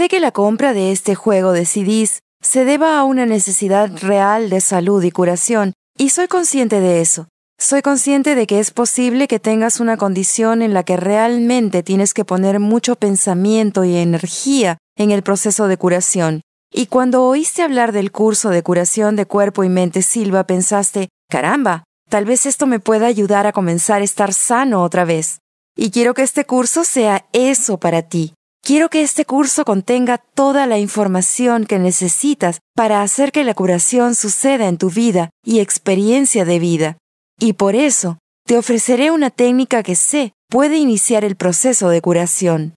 sé que la compra de este juego de CDs se deba a una necesidad real de salud y curación, y soy consciente de eso. Soy consciente de que es posible que tengas una condición en la que realmente tienes que poner mucho pensamiento y energía en el proceso de curación. Y cuando oíste hablar del curso de curación de cuerpo y mente Silva, pensaste, caramba, tal vez esto me pueda ayudar a comenzar a estar sano otra vez. Y quiero que este curso sea eso para ti. Quiero que este curso contenga toda la información que necesitas para hacer que la curación suceda en tu vida y experiencia de vida. Y por eso, te ofreceré una técnica que sé puede iniciar el proceso de curación.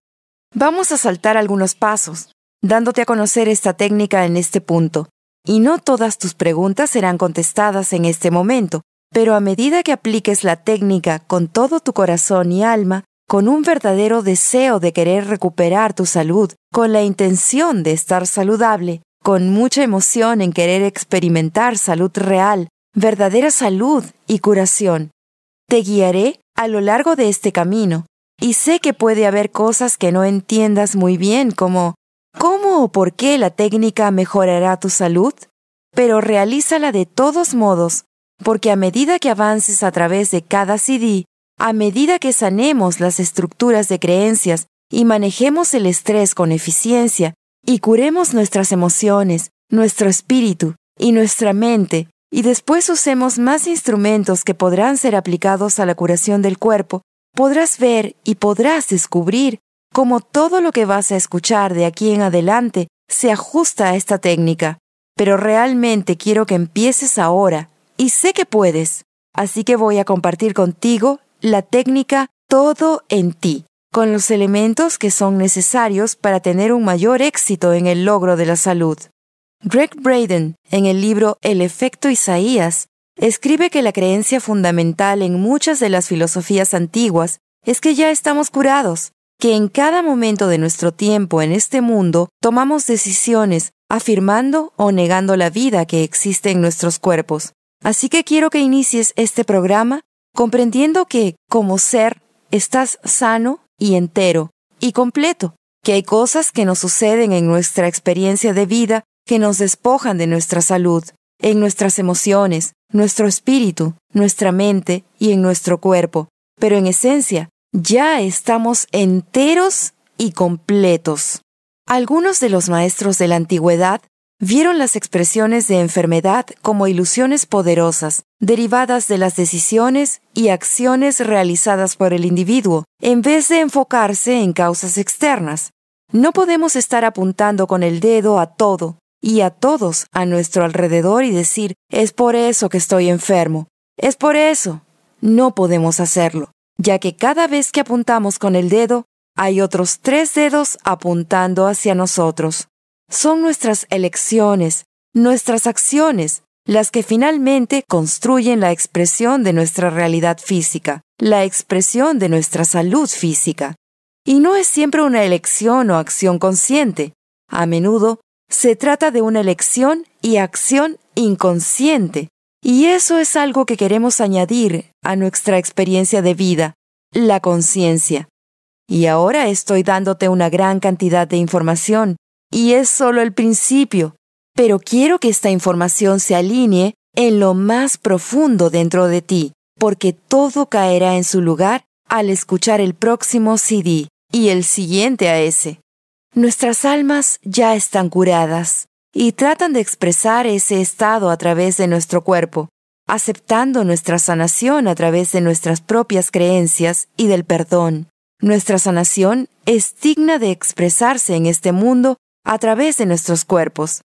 Vamos a saltar algunos pasos, dándote a conocer esta técnica en este punto. Y no todas tus preguntas serán contestadas en este momento, pero a medida que apliques la técnica con todo tu corazón y alma, con un verdadero deseo de querer recuperar tu salud, con la intención de estar saludable, con mucha emoción en querer experimentar salud real, verdadera salud y curación. Te guiaré a lo largo de este camino, y sé que puede haber cosas que no entiendas muy bien, como ¿cómo o por qué la técnica mejorará tu salud? Pero realízala de todos modos, porque a medida que avances a través de cada CD, a medida que sanemos las estructuras de creencias y manejemos el estrés con eficiencia, y curemos nuestras emociones, nuestro espíritu y nuestra mente y después usemos más instrumentos que podrán ser aplicados a la curación del cuerpo, podrás ver y podrás descubrir cómo todo lo que vas a escuchar de aquí en adelante se ajusta a esta técnica. Pero realmente quiero que empieces ahora, y sé que puedes, así que voy a compartir contigo la técnica todo en ti, con los elementos que son necesarios para tener un mayor éxito en el logro de la salud. Greg Braden, en el libro El efecto Isaías, escribe que la creencia fundamental en muchas de las filosofías antiguas es que ya estamos curados, que en cada momento de nuestro tiempo en este mundo tomamos decisiones afirmando o negando la vida que existe en nuestros cuerpos. Así que quiero que inicies este programa comprendiendo que, como ser, estás sano y entero y completo, que hay cosas que nos suceden en nuestra experiencia de vida que nos despojan de nuestra salud, en nuestras emociones, nuestro espíritu, nuestra mente y en nuestro cuerpo. Pero en esencia, ya estamos enteros y completos. Algunos de los maestros de la antigüedad vieron las expresiones de enfermedad como ilusiones poderosas, derivadas de las decisiones y acciones realizadas por el individuo, en vez de enfocarse en causas externas. No podemos estar apuntando con el dedo a todo, y a todos a nuestro alrededor y decir, es por eso que estoy enfermo, es por eso. No podemos hacerlo, ya que cada vez que apuntamos con el dedo, hay otros tres dedos apuntando hacia nosotros. Son nuestras elecciones, nuestras acciones, las que finalmente construyen la expresión de nuestra realidad física, la expresión de nuestra salud física. Y no es siempre una elección o acción consciente. A menudo se trata de una elección y acción inconsciente, y eso es algo que queremos añadir a nuestra experiencia de vida, la conciencia. Y ahora estoy dándote una gran cantidad de información, y es solo el principio, pero quiero que esta información se alinee en lo más profundo dentro de ti, porque todo caerá en su lugar al escuchar el próximo CD y el siguiente a ese. Nuestras almas ya están curadas y tratan de expresar ese estado a través de nuestro cuerpo, aceptando nuestra sanación a través de nuestras propias creencias y del perdón. Nuestra sanación es digna de expresarse en este mundo a través de nuestros cuerpos.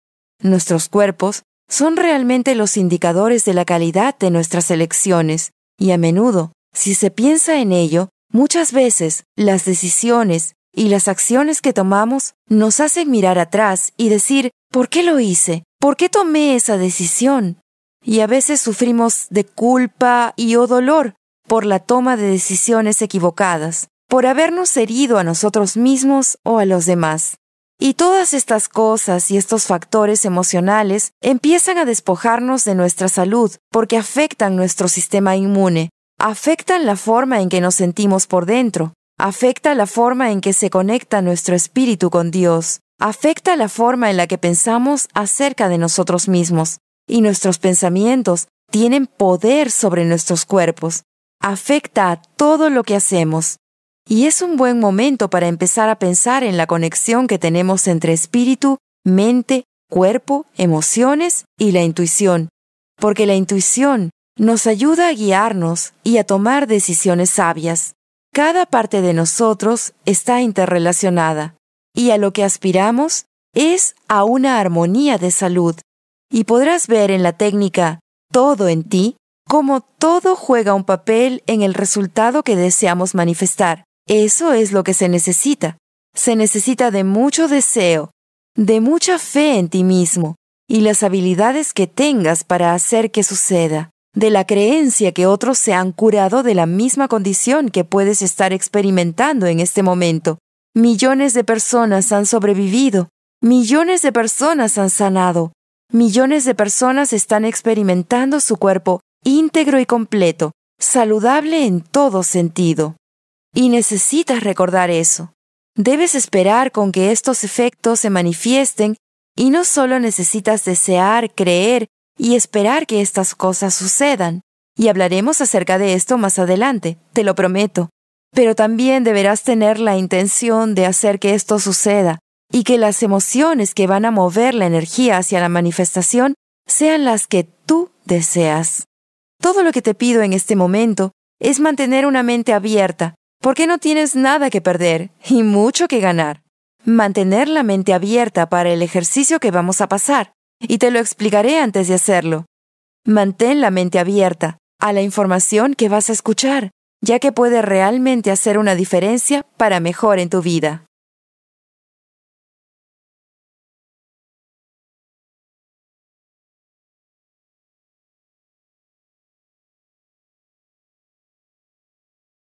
Nuestros cuerpos son realmente los indicadores de la calidad de nuestras elecciones, y a menudo, si se piensa en ello, muchas veces las decisiones y las acciones que tomamos nos hacen mirar atrás y decir, ¿por qué lo hice? ¿Por qué tomé esa decisión? Y a veces sufrimos de culpa y o dolor por la toma de decisiones equivocadas, por habernos herido a nosotros mismos o a los demás. Y todas estas cosas y estos factores emocionales empiezan a despojarnos de nuestra salud porque afectan nuestro sistema inmune, afectan la forma en que nos sentimos por dentro, afecta la forma en que se conecta nuestro espíritu con Dios, afecta la forma en la que pensamos acerca de nosotros mismos, y nuestros pensamientos tienen poder sobre nuestros cuerpos. Afecta a todo lo que hacemos. Y es un buen momento para empezar a pensar en la conexión que tenemos entre espíritu, mente, cuerpo, emociones y la intuición, porque la intuición nos ayuda a guiarnos y a tomar decisiones sabias. Cada parte de nosotros está interrelacionada y a lo que aspiramos es a una armonía de salud. Y podrás ver en la técnica todo en ti cómo todo juega un papel en el resultado que deseamos manifestar. Eso es lo que se necesita. Se necesita de mucho deseo, de mucha fe en ti mismo y las habilidades que tengas para hacer que suceda, de la creencia que otros se han curado de la misma condición que puedes estar experimentando en este momento. Millones de personas han sobrevivido, millones de personas han sanado, millones de personas están experimentando su cuerpo íntegro y completo, saludable en todo sentido. Y necesitas recordar eso. Debes esperar con que estos efectos se manifiesten y no solo necesitas desear, creer y esperar que estas cosas sucedan. Y hablaremos acerca de esto más adelante, te lo prometo. Pero también deberás tener la intención de hacer que esto suceda y que las emociones que van a mover la energía hacia la manifestación sean las que tú deseas. Todo lo que te pido en este momento es mantener una mente abierta porque no tienes nada que perder y mucho que ganar. Mantener la mente abierta para el ejercicio que vamos a pasar, y te lo explicaré antes de hacerlo. Mantén la mente abierta a la información que vas a escuchar, ya que puede realmente hacer una diferencia para mejor en tu vida.